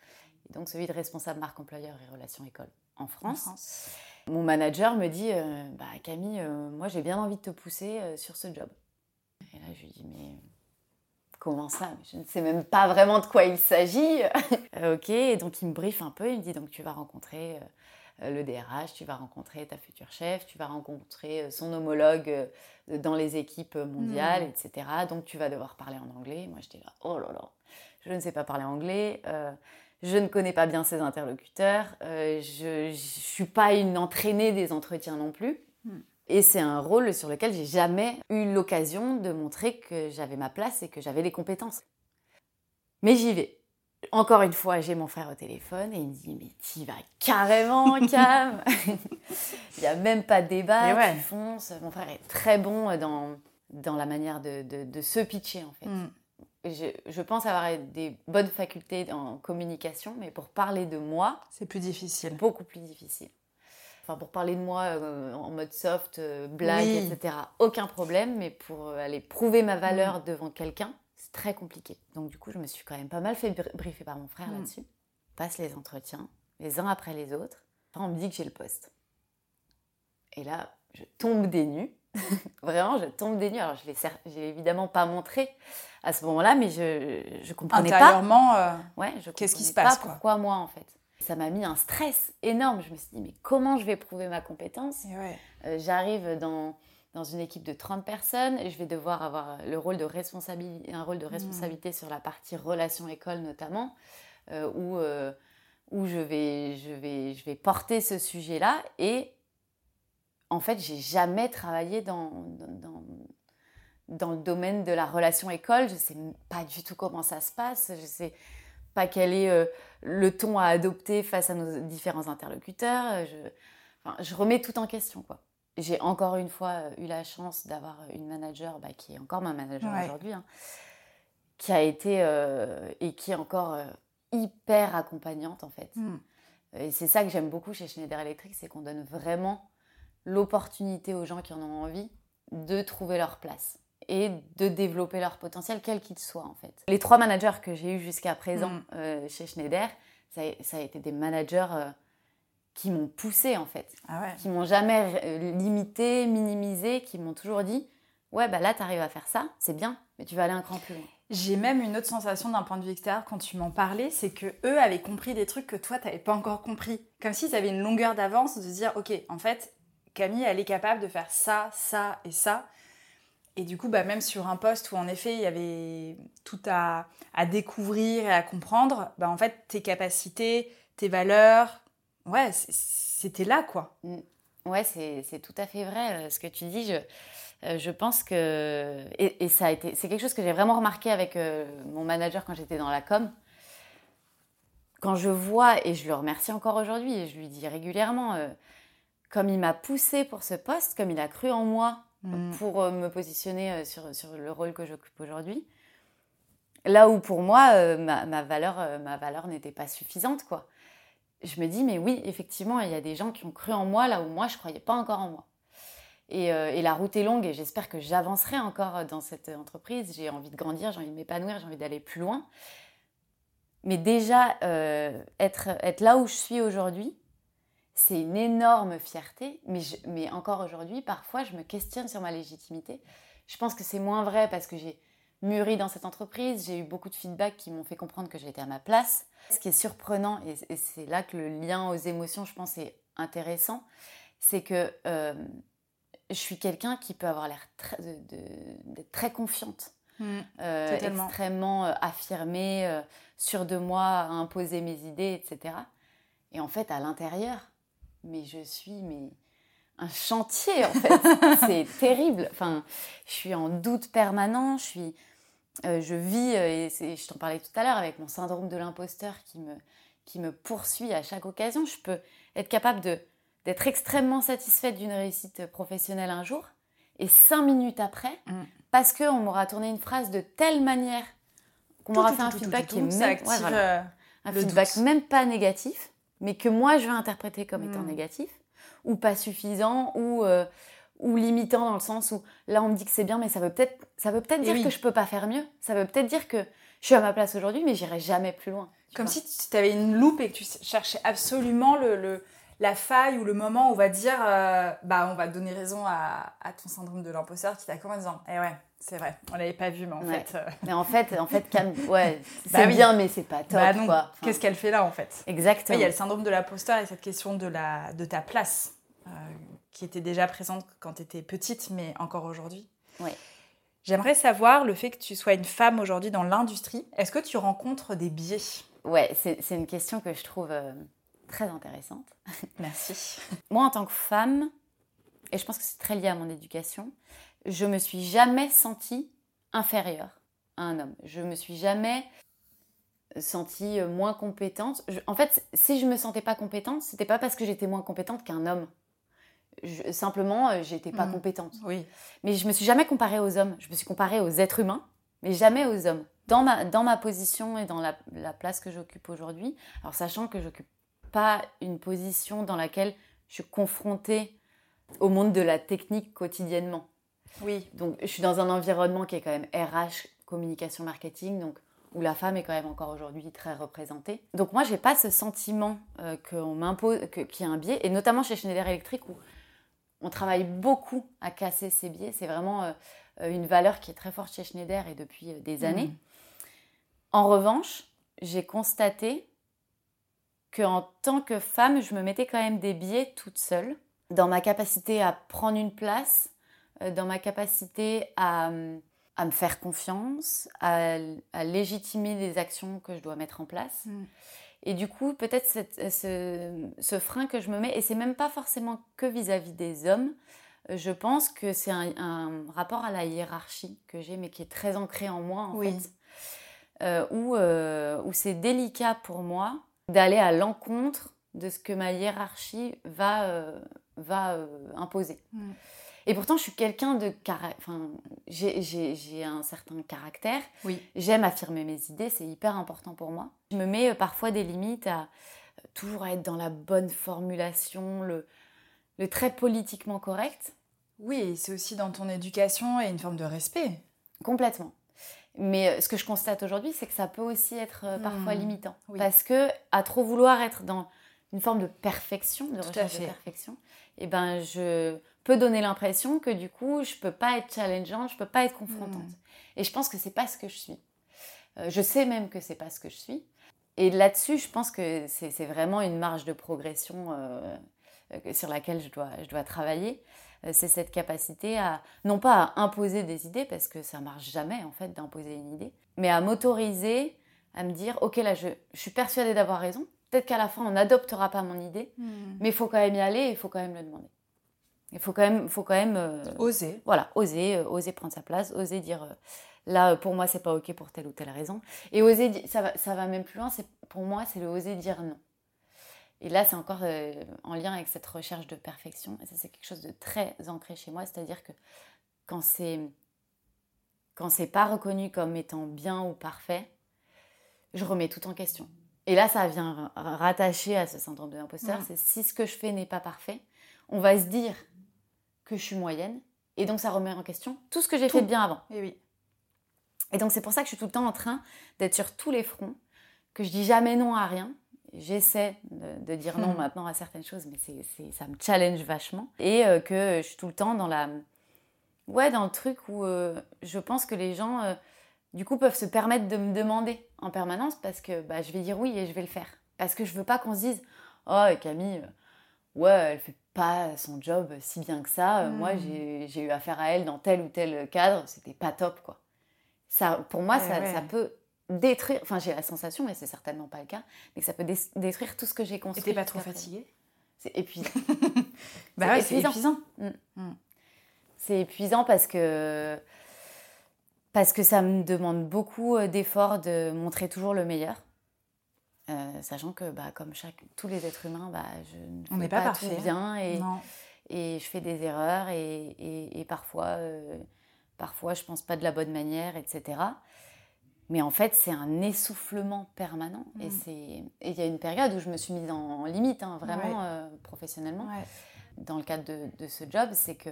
et donc celui de responsable marque employeur et relations école en France. Mon manager me dit euh, bah, Camille, euh, moi j'ai bien envie de te pousser euh, sur ce job. Et là je lui dis mais comment ça? Je ne sais même pas vraiment de quoi il s'agit. ok, et donc il me briefe un peu, il me dit donc tu vas rencontrer le DRH, tu vas rencontrer ta future chef, tu vas rencontrer son homologue dans les équipes mondiales, hmm. etc. Donc tu vas devoir parler en anglais. Moi j'étais là, oh là là, je ne sais pas parler anglais je ne connais pas bien ses interlocuteurs, euh, je ne suis pas une entraînée des entretiens non plus. Hmm. Et c'est un rôle sur lequel j'ai jamais eu l'occasion de montrer que j'avais ma place et que j'avais les compétences. Mais j'y vais. Encore une fois, j'ai mon frère au téléphone et il me dit Mais tu vas carrément, Cam Il n'y a même pas de débat, ouais. tu fonces. Mon frère est très bon dans, dans la manière de, de, se pitcher en fait. Hmm je, pense avoir des bonnes facultés en communication, mais pour parler de moi, c'est plus difficile. Beaucoup plus difficile. Enfin, pour parler de moi euh, en mode soft, euh, blague, etc., aucun problème, mais pour euh, aller prouver ma valeur mm. devant quelqu'un, c'est très compliqué. Donc, du coup, je me suis quand même pas mal fait briefer par mon frère mm. là-dessus. passe les entretiens, les uns après les autres. Enfin, on me dit que j'ai le poste. Et là, je tombe des nues. Vraiment, je tombe des nues. Alors, je ne l'ai évidemment pas montré à ce moment-là, mais je ne comprenais pas. Euh, ouais, je qu'est-ce qui se passe pas Pourquoi moi, en fait Ça m'a mis un stress énorme. Je me suis dit, mais comment je vais prouver ma compétence euh, J'arrive dans, dans une équipe de 30 personnes et je vais devoir avoir le rôle de responsabilité, un rôle de mmh. responsabilité sur la partie relations école notamment, euh, où, où je, vais, je, vais, je vais porter ce sujet-là et en fait, j'ai jamais travaillé dans, dans, dans, le domaine de la relation école. Je sais pas du tout comment ça se passe. Je sais pas quel est euh, le ton à adopter face à nos différents interlocuteurs. Je, je remets tout en question, quoi. J'ai encore une fois euh, eu la chance d'avoir une manager bah, qui est encore ma manager aujourd'hui, hein, qui a été euh, et qui est encore hyper accompagnante en fait. Hmm. Et c'est ça que j'aime beaucoup chez Schneider Electric, c'est qu'on donne vraiment l'opportunité aux gens qui en ont envie de trouver leur place et de développer leur potentiel, quel qu'il soit en fait. Les trois managers que j'ai eus jusqu'à présent mm. euh, chez Schneider, ça a, été des managers euh, qui m'ont poussé en fait, ah qui m'ont jamais euh, limité, minimisé, qui m'ont toujours dit ouais bah là tu arrives à faire ça, c'est bien, mais tu vas aller un cran plus loin. J'ai même une autre sensation d'un point de vue extérieur quand tu m'en parlais, c'est que eux avaient compris des trucs que toi tu n'avais pas encore compris, comme s'ils avaient une longueur d'avance de se dire ok en fait Camille, elle est capable de faire ça, ça et ça. Et du coup, bah, même sur un poste où en effet il y avait tout à, découvrir et à comprendre, bah, en fait, tes capacités, tes valeurs, ouais, c'était là quoi. Mm. Ouais, c'est tout à fait vrai euh, ce que tu dis. Je, euh, je pense que. Et, ça a été. C'est quelque chose que j'ai vraiment remarqué avec euh, mon manager quand j'étais dans la com. Quand je vois, et je le remercie encore aujourd'hui, et je lui dis régulièrement, comme il m'a poussé pour ce poste, comme il a cru en moi mm. pour euh, me positionner euh, sur, sur le rôle que j'occupe aujourd'hui. Là où pour moi, euh, ma, valeur, ma valeur n'était pas suffisante, quoi. Je me dis, mais oui, effectivement, il y a des gens qui ont cru en moi là où moi, je ne croyais pas encore en moi. Et, et la route est longue et j'espère que j'avancerai encore dans cette entreprise. J'ai envie de grandir, j'ai envie de m'épanouir, j'ai envie d'aller plus loin. Mais déjà, être, être là où je suis aujourd'hui, c'est une énorme fierté, mais, mais encore aujourd'hui, parfois, je me questionne sur ma légitimité. Je pense que c'est moins vrai parce que j'ai mûri dans cette entreprise, j'ai eu beaucoup de feedback qui m'ont fait comprendre que j'étais à ma place. Ce qui est surprenant, et, c'est là que le lien aux émotions, je pense, est intéressant, c'est que euh, je suis quelqu'un qui peut avoir l'air d'être très confiante. Mmh, euh, extrêmement euh, affirmée, sûre de moi, à imposer mes idées, etc. Et en fait, à l'intérieur, mais je suis mais un chantier en fait. c'est terrible. Enfin, je suis en doute permanent. Je suis, euh, je vis euh, et je t'en parlais tout à l'heure avec mon syndrome de l'imposteur qui me qui me poursuit à chaque occasion. Je peux être capable de d'être extrêmement satisfaite d'une réussite professionnelle un jour et cinq minutes après, mm. parce qu'on m'aura tourné une phrase de telle manière qu'on m'aura fait un feedback qui est même, un feedback même pas négatif mais que moi je vais interpréter comme étant hmm. négatif, ou pas suffisant, ou, euh, ou limitant dans le sens où là on me dit que c'est bien, mais ça veut peut-être ça veut peut-être dire que je peux pas faire mieux. Ça veut peut-être dire que je suis à ma place aujourd'hui, mais j'irai jamais plus loin. Comme si tu avais une loupe et que tu cherchais absolument le, la faille ou le moment où on va dire euh, bah on va donner raison à, ton syndrome de l'imposteur qui t'a en disant eh ouais c'est vrai on l'avait pas vu mais en fait euh, mais en fait en fait ouais bah c'est bien mais c'est pas top bah quoi. qu'est-ce qu'elle fait là en fait? Exactement. Il y a le syndrome de l'imposteur et cette question de la de ta place euh, qui était déjà présente quand tu étais petite mais encore aujourd'hui. Ouais. J'aimerais savoir le fait que tu sois une femme aujourd'hui dans l'industrie. Est-ce que tu rencontres des biais? Ouais, c'est une question que je trouve euh, très intéressante. Merci. Moi, en tant que femme, et je pense que c'est très lié à mon éducation, je me suis jamais sentie inférieure à un homme. Je me suis jamais sentie euh, moins compétente. en fait, si je me sentais pas compétente, c'était pas parce que j'étais moins compétente qu'un homme. simplement, euh, j'étais pas mm. compétente. Oui. Mais je me suis jamais comparée aux hommes. Je me suis comparée aux êtres humains, mais jamais aux hommes dans ma, dans ma position et dans la, la place que j'occupe aujourd'hui, alors sachant que j'occupe pas une position dans laquelle je suis confrontée au monde de la technique quotidiennement. Oui. Donc je suis dans un environnement qui est quand même RH, communication marketing, donc où la femme est quand même encore aujourd'hui très représentée. Donc moi j'ai pas ce sentiment euh, qu'on m'impose, qu'il y a un biais, et notamment chez Schneider Electric où on travaille beaucoup à casser ces biais. C'est vraiment euh, une valeur qui est très forte chez Schneider et depuis euh, des mmh. années. En revanche, j'ai constaté qu'en tant que femme, je me mettais quand même des biais toute seule dans ma capacité à prendre une place, euh, dans ma capacité à, à me faire confiance, à, légitimer les actions que je dois mettre en place. Mm. Et du coup, peut-être ce, ce, frein que je me mets, et c'est même pas forcément que vis-à-vis des hommes, euh, je pense que c'est un, rapport à la hiérarchie que j'ai, mais qui est très ancré en moi, en fait. Euh, euh, où, c'est délicat pour moi d'aller à l'encontre de ce que ma hiérarchie va, euh, va imposer. Mm. Et pourtant, je suis quelqu'un de... Enfin, j'ai un certain caractère. Oui. J'aime affirmer mes idées, c'est hyper important pour moi. Je me mets parfois des limites à toujours être dans la bonne formulation, le, le très politiquement correct. Oui, c'est aussi dans ton éducation et une forme de respect. Complètement. Mais euh, ce que je constate aujourd'hui, c'est que ça peut aussi être euh, parfois hmm. limitant. Parce que à trop vouloir être dans une forme de perfection, de recherche de perfection, eh ben, je peux donner l'impression que du coup, je peux pas être challengeante, je peux pas être confrontante. Hmm. Et je pense que c'est pas ce que je suis. Euh, je sais même que c'est pas ce que je suis. Et là-dessus, je pense que c'est vraiment une marge de progression sur laquelle je dois, je dois travailler. Euh, c'est cette capacité à, non pas à imposer des idées, parce que ça marche jamais en fait d'imposer une idée, mais à m'autoriser à me dire, ok là je, suis persuadée d'avoir raison, peut-être qu'à la fin on n'adoptera pas mon idée, hmm. mais il faut quand même y aller, il faut quand même le demander. Il faut quand même, faut quand même euh, oser. Voilà, oser, euh, oser prendre sa place, oser dire là pour moi c'est pas ok pour telle ou telle raison, et oser, ça va, ça va même plus loin. C'est pour moi c'est le oser dire non. Et là, c'est encore euh, en lien avec cette recherche de perfection. Et ça, c'est quelque chose de très ancré chez moi. C'est-à-dire que quand c'est quand c'est pas reconnu comme étant bien ou parfait, je remets tout en question. Et là, ça vient rattacher à ce syndrome de l'imposteur. C'est si ce que je fais n'est pas parfait, on va se dire que je suis moyenne. Et donc, ça remet en question tout ce que j'ai fait bien avant. Et oui. Et donc, c'est pour ça que je suis tout le temps en train d'être sur tous les fronts, que je dis jamais non à rien, j'essaie de, dire non hmm. maintenant à certaines choses, mais c'est, ça me challenge vachement. Et euh, que je suis tout le temps dans la... Ouais, dans le truc où euh, je pense que les gens, euh, du coup, peuvent se permettre de me demander en permanence parce que bah, je vais dire oui et je vais le faire. Parce que je veux pas qu'on se dise « Oh, Camille, ouais, elle fait pas son job si bien que ça. Moi, hmm. j'ai, eu affaire à elle dans tel ou tel cadre. C'était pas top, quoi. » Ça, pour moi, ça, ça peut détruire, enfin j'ai la sensation, mais c'est certainement pas le cas, mais que ça peut détruire tout ce que j'ai construit. Et t'es pas trop fatiguée? C'est épuisant. bah ouais, c'est épuisant. Mm. Mm. C'est épuisant parce que parce que ça me demande beaucoup euh, d'efforts de montrer toujours le meilleur. Euh, sachant que bah, comme chaque, tous les êtres humains, bah, je ne fais pas, tout bien et, et je fais des erreurs et, et, parfois, euh, parfois je pense pas de la bonne manière, etc. Mais en fait, c'est un essoufflement permanent. Et mm. c'est il y a une période où je me suis mise en, limite, hein, vraiment euh, professionnellement, dans le cadre de, ce job, c'est que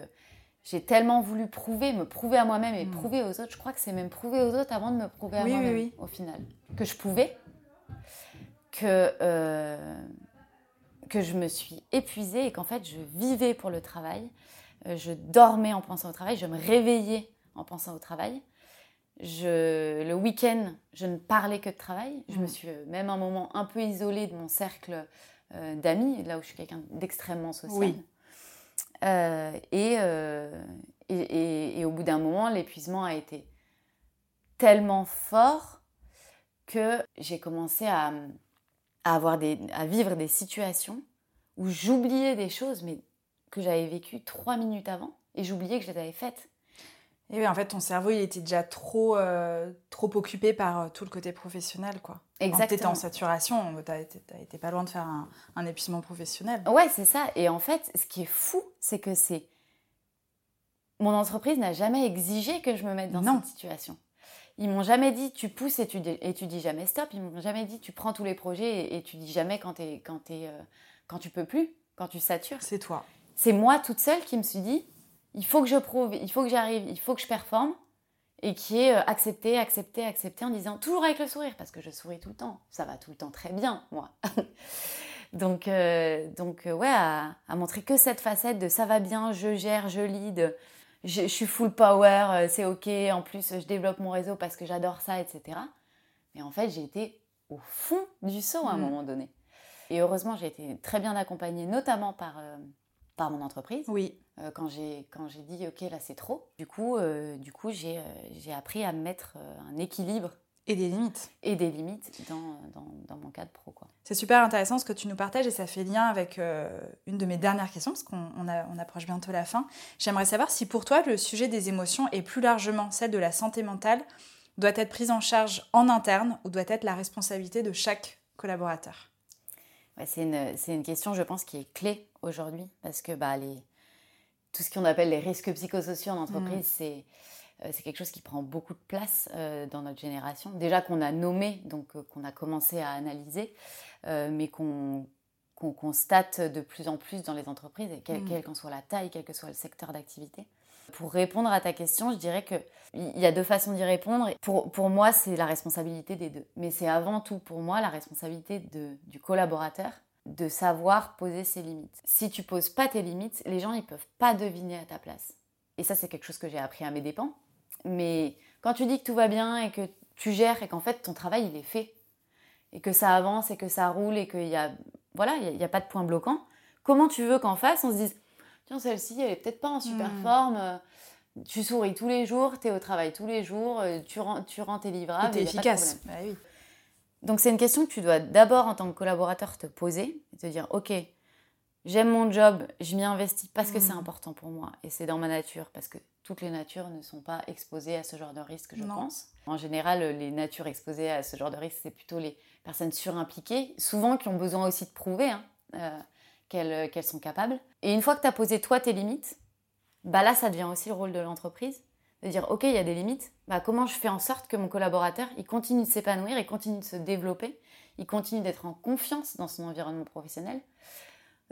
j'ai tellement voulu prouver, me prouver à moi-même et mm. prouver aux autres. Je crois que c'est même prouver aux autres avant de me prouver à moi-même, au final, que je pouvais. Que, euh, que je me suis épuisée et qu'en fait, je vivais pour le travail. Euh, je dormais en pensant au travail, je me réveillais en pensant au travail. Je, le week-end, je ne parlais que de travail. Je me mmh. suis même un moment un peu isolée de mon cercle d'amis, là où je suis quelqu'un d'extrêmement social. Oui. et, et, et, au bout d'un moment, l'épuisement a été tellement fort que j'ai commencé à, avoir des, à vivre des situations où j'oubliais des choses mais que j'avais vécues trois minutes avant et j'oubliais que je les avais faites. Et oui, en fait, ton cerveau, il était déjà trop, euh, trop occupé par euh, tout le côté professionnel, quoi. Exactement. Tu étais en saturation, tu été pas loin de faire un, un épuisement professionnel. Ouais, c'est ça. Et en fait, ce qui est fou, c'est que c'est mon entreprise n'a jamais exigé que je me mette dans cette situation. Ils m'ont jamais dit tu pousses et tu, et tu dis jamais stop. Ils m'ont jamais dit tu prends tous les projets et, tu dis jamais quand, es, quand, es, euh, quand tu peux plus, quand tu satures. C'est toi. C'est moi toute seule qui me suis dit il faut que je prouve, il faut que j'arrive, il faut que je performe et qui est euh, accepté, accepté, accepté en disant toujours avec le sourire parce que je souris tout le temps. Ça va tout le temps très bien, moi. donc, euh, donc ouais, à, à, montrer que cette facette de ça va bien, je gère, je lead je, suis full power, euh, c'est ok, en plus je développe mon réseau parce que j'adore ça, etc. Mais en fait, j'ai été au fond du saut à un mm. moment donné. Et heureusement, j'ai été très bien accompagnée, notamment par, euh, par mon entreprise. Oui. Euh, quand j'ai dit, ok, là c'est trop. Du coup, du coup j'ai appris à mettre un équilibre et des limites. Et des limites dans, dans, dans mon cadre pro. C'est super intéressant ce que tu nous partages et ça fait lien avec euh, une de mes dernières questions parce qu'on on approche bientôt la fin. J'aimerais savoir si pour toi le sujet des émotions et plus largement celle de la santé mentale doit être prise en charge en interne ou doit être la responsabilité de chaque collaborateur? Ouais, C'est une, une, question, je pense, qui est clé aujourd'hui parce que bah, les, tout ce qu'on appelle les risques psychosociaux en entreprise, mmh. c'est c'est quelque chose qui prend beaucoup de place euh, dans notre génération. Déjà qu'on a nommé, donc euh, qu'on a commencé à analyser, mais qu'on constate de plus en plus dans les entreprises, et quelle mm. qu'en soit la taille, quel que soit le secteur d'activité. Pour répondre à ta question, je dirais qu'il y a deux façons d'y répondre. Pour, pour moi, c'est la responsabilité des deux. Mais c'est avant tout pour moi la responsabilité de, du collaborateur de savoir poser ses limites. Si tu poses pas tes limites, les gens ils peuvent pas deviner à ta place. Et ça, c'est quelque chose que j'ai appris à mes dépens. Mais quand tu dis que tout va bien et que tu gères et qu'en fait ton travail il est fait et que ça avance et que ça roule et qu'il y a voilà il n'y a, pas de point bloquant, comment tu veux qu'en face on se dise tiens celle-ci elle est peut-être pas en super hmm. forme, euh, tu souris tous les jours, tu es au travail tous les jours, euh, tu rends, tu rends tes livrables. Tu es efficace. Bah oui. Donc c'est une question que tu dois d'abord en tant que collaborateur te poser et te dire ok j'aime mon job, je m'y investis parce que c'est hmm. important pour moi et c'est dans ma nature parce que toutes les natures ne sont pas exposées à ce genre de risque, je pense. En général, les natures exposées à ce genre de risque, c'est plutôt les personnes surimpliquées, souvent qui ont besoin aussi de prouver hein, euh, qu'elles sont capables. Et une fois que tu as posé toi tes limites, bah là, ça devient aussi le rôle de l'entreprise de dire ok il y a des limites bah comment je fais en sorte que mon collaborateur il continue de s'épanouir il continue de se développer il continue d'être en confiance dans son environnement professionnel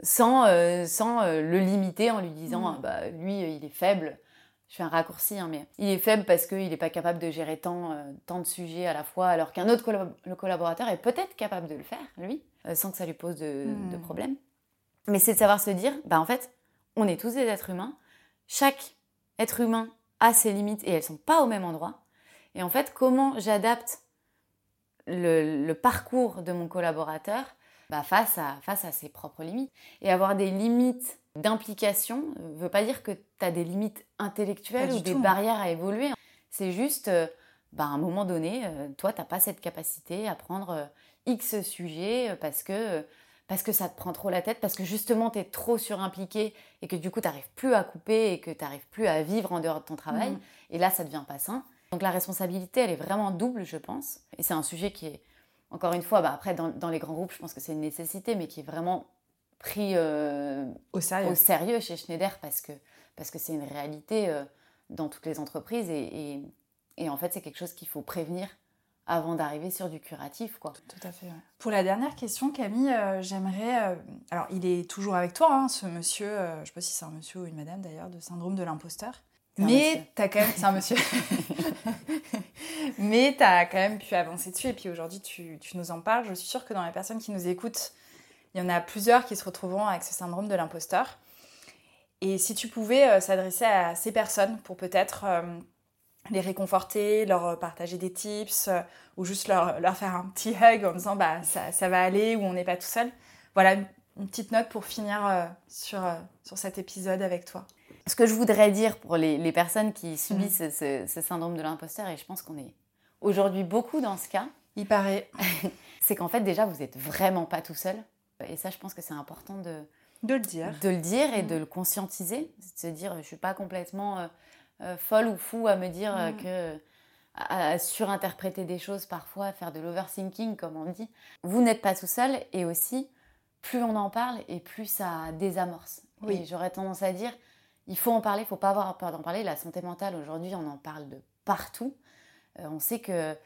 sans, euh, sans euh, le limiter en lui disant mmh. bah lui il est faible je fais un raccourci, hein, mais il est faible parce qu'il n'est pas capable de gérer tant, euh, tant de sujets à la fois, alors qu'un autre le collaborateur est peut-être capable de le faire, lui, euh, sans que ça lui pose de, de problème. Mais c'est de savoir se dire, bah en fait, on est tous des êtres humains, chaque être humain a ses limites et elles sont pas au même endroit. Et en fait, comment j'adapte le, le, parcours de mon collaborateur bah, face, à, face à ses propres limites. Et avoir des limites d'implication ne veut pas dire que tu as des limites intellectuelles ou des barrières à évoluer. C'est juste, euh, bah, à un moment donné, euh, toi, tu n'as pas cette capacité à prendre euh, X sujet parce que, parce que ça te prend trop la tête, parce que justement, tu es trop surimpliqué et que du coup, tu n'arrives plus à couper et que tu n'arrives plus à vivre en dehors de ton travail. Mmh. Et là, ça devient pas sain. Donc la responsabilité, elle est vraiment double, je pense. Et c'est un sujet qui est, encore une fois, bah, après, dans, dans les grands groupes, je pense que c'est une nécessité, mais qui est vraiment pris euh, au, sérieux. chez Schneider parce que parce que c'est une réalité euh, dans toutes les entreprises et, et, en fait c'est quelque chose qu'il faut prévenir avant d'arriver sur du curatif quoi. Tout à fait. Pour la dernière question Camille, euh, j'aimerais alors il est toujours avec toi hein, ce monsieur, je sais pas si c'est un monsieur ou une madame d'ailleurs de syndrome de l'imposteur. Mais tu as quand même. C'est un monsieur. Mais tu as quand même pu avancer dessus et puis aujourd'hui tu, tu, nous en parles. Je suis sûre que dans les personnes qui nous écoutent, il y en a plusieurs qui se retrouveront avec ce syndrome de l'imposteur. Et si tu pouvais euh, s'adresser à ces personnes pour peut-être euh, les réconforter, leur partager des tips euh, ou juste leur, leur, faire un petit hug en disant bah ça, ça va aller ou on n'est pas tout seul. Voilà une, petite note pour finir sur, sur cet épisode avec toi. Ce que je voudrais dire pour les, les personnes qui subissent mmh. ce, ce, syndrome de l'imposteur, et je pense qu'on est aujourd'hui beaucoup dans ce cas. Il paraît. c'est qu'en fait déjà vous n'êtes vraiment pas tout seul. Et ça je pense que c'est important de, de le dire. De le dire et de mm. le conscientiser. De se dire, je ne suis pas complètement euh, euh, folle ou fou à me dire euh, mm. que. À, surinterpréter des choses parfois, à faire de l'overthinking, comme on dit. Vous n'êtes pas tout seul et aussi, plus on en parle et plus ça désamorce. Oui. j'aurais tendance à dire, il faut en parler, il ne faut pas avoir peur d'en parler. La santé mentale, aujourd'hui, on en parle de partout. on sait que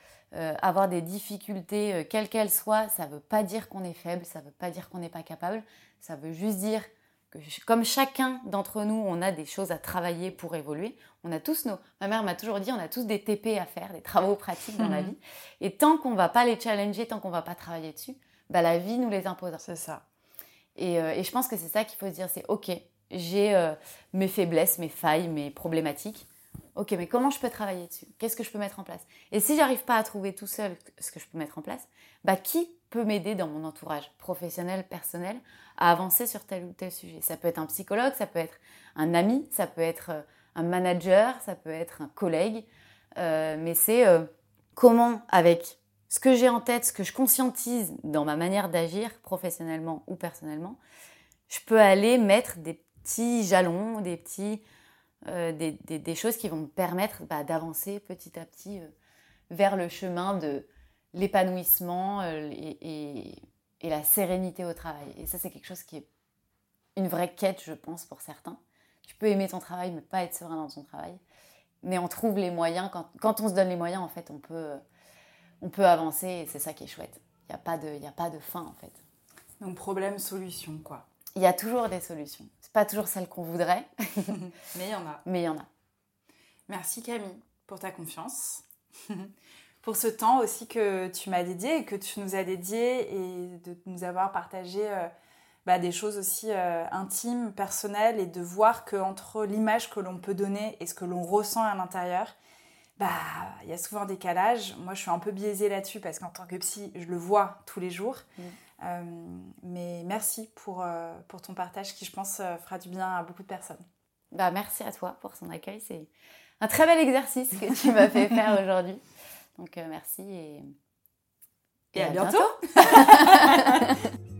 avoir des difficultés, quelles qu'elles soient, ça ne veut pas dire qu'on est faible, ça ne veut pas dire qu'on n'est pas capable, ça veut juste dire que comme chacun d'entre nous, on a des choses à travailler pour évoluer. On a tous nos... Ma mère m'a toujours dit, on a tous des TP à faire, des travaux pratiques dans la vie. Et tant qu'on va pas les challenger, tant qu'on va pas travailler dessus, bah, la vie nous les impose. C'est ça. Et, euh, et, je pense que c'est ça qu'il faut se dire, c'est OK, j'ai euh, mes faiblesses, mes failles, mes problématiques. Ok, mais comment je peux travailler dessus? Qu'est-ce que je peux mettre en place? Et si j'arrive pas à trouver tout seul ce que je peux mettre en place, bah qui peut m'aider dans mon entourage professionnel, personnel, à avancer sur tel ou tel sujet? Ça peut être un psychologue, ça peut être un ami, ça peut être euh, un manager, ça peut être un collègue, euh, mais c'est comment avec ce que j'ai en tête, ce que je conscientise dans ma manière d'agir professionnellement ou personnellement, je peux aller mettre des petits jalons, des petits euh, des, choses qui vont me permettre bah, d'avancer petit à petit euh, vers le chemin de l'épanouissement euh, et, la sérénité au travail. Et ça, c'est quelque chose qui est une vraie quête, je pense, pour certains. Tu peux aimer ton travail, mais pas être serein dans ton travail. Mais on trouve les moyens, quand, on se donne les moyens, en fait, on peut, on peut avancer et c'est ça qui est chouette. Il n'y a, pas de, a pas de fin, en fait. Donc, problème, solution, quoi. Il y a toujours des solutions pas toujours celle qu'on voudrait. Mais il y en a. Mais il y en a. Merci Camille pour ta confiance. pour ce temps aussi que tu m'as dédié et que tu nous as dédié et de nous avoir partagé euh, bah, des choses aussi euh, intimes, personnelles et de voir qu'entre l'image que l'on peut donner et ce que l'on ressent à l'intérieur, bah il y a souvent un décalage. Moi je suis un peu biaisée là-dessus parce qu'en tant que psy, je le vois tous les jours. Euh, mais merci pour, euh, pour ton partage qui, je pense, euh, fera du bien à beaucoup de personnes. Bah, merci à toi pour son accueil. C'est un très bel exercice que tu m'as fait faire aujourd'hui. Donc, merci et, et, à, bientôt.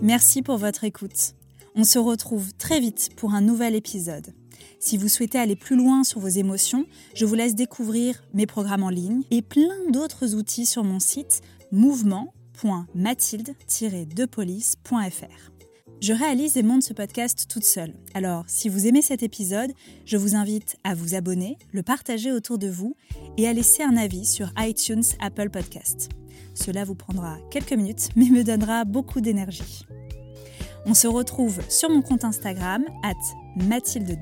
Merci pour votre écoute. On se retrouve très vite pour un nouvel épisode. Si vous souhaitez aller plus loin sur vos émotions, je vous laisse découvrir mes programmes en ligne et plein d'autres outils sur mon site mouvement.mathilde-depolice.fr. Je réalise et monte ce podcast toute seule. Alors, si vous aimez cet épisode, je vous invite à vous abonner, le partager autour de vous et à laisser un avis sur iTunes Apple Podcast. Cela vous prendra quelques minutes, mais me donnera beaucoup d'énergie. On se retrouve sur mon compte Instagram, at Mathilde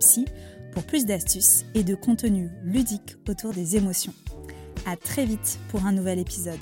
Psy, pour plus d'astuces et de contenu ludique autour des émotions. À très vite pour un nouvel épisode.